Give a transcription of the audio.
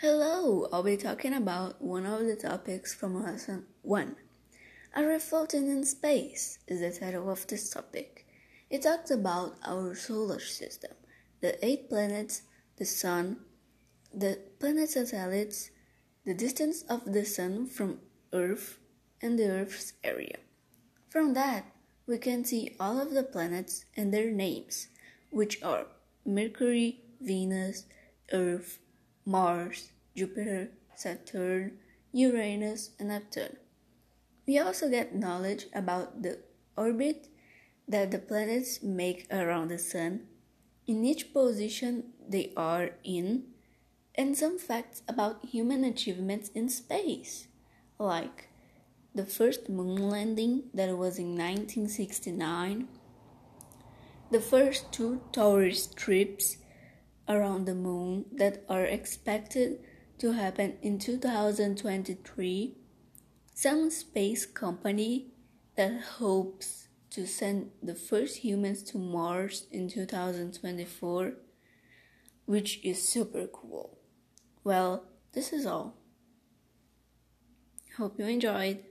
Hello, I'll be talking about one of the topics from lesson 1. Are floating in space is the title of this topic. It talks about our solar system, the eight planets, the sun, the planet satellites, the distance of the sun from Earth, and the Earth's area. From that, we can see all of the planets and their names, which are Mercury, Venus, Earth, Mars, Jupiter, Saturn, Uranus, and Neptune. We also get knowledge about the orbit that the planets make around the Sun, in each position they are in, and some facts about human achievements in space, like the first moon landing that was in 1969, the first two tourist trips around the moon that are expected to happen in 2023, some space company that hopes to send the first humans to Mars in 2024, which is super cool. Well, this is all. Hope you enjoyed.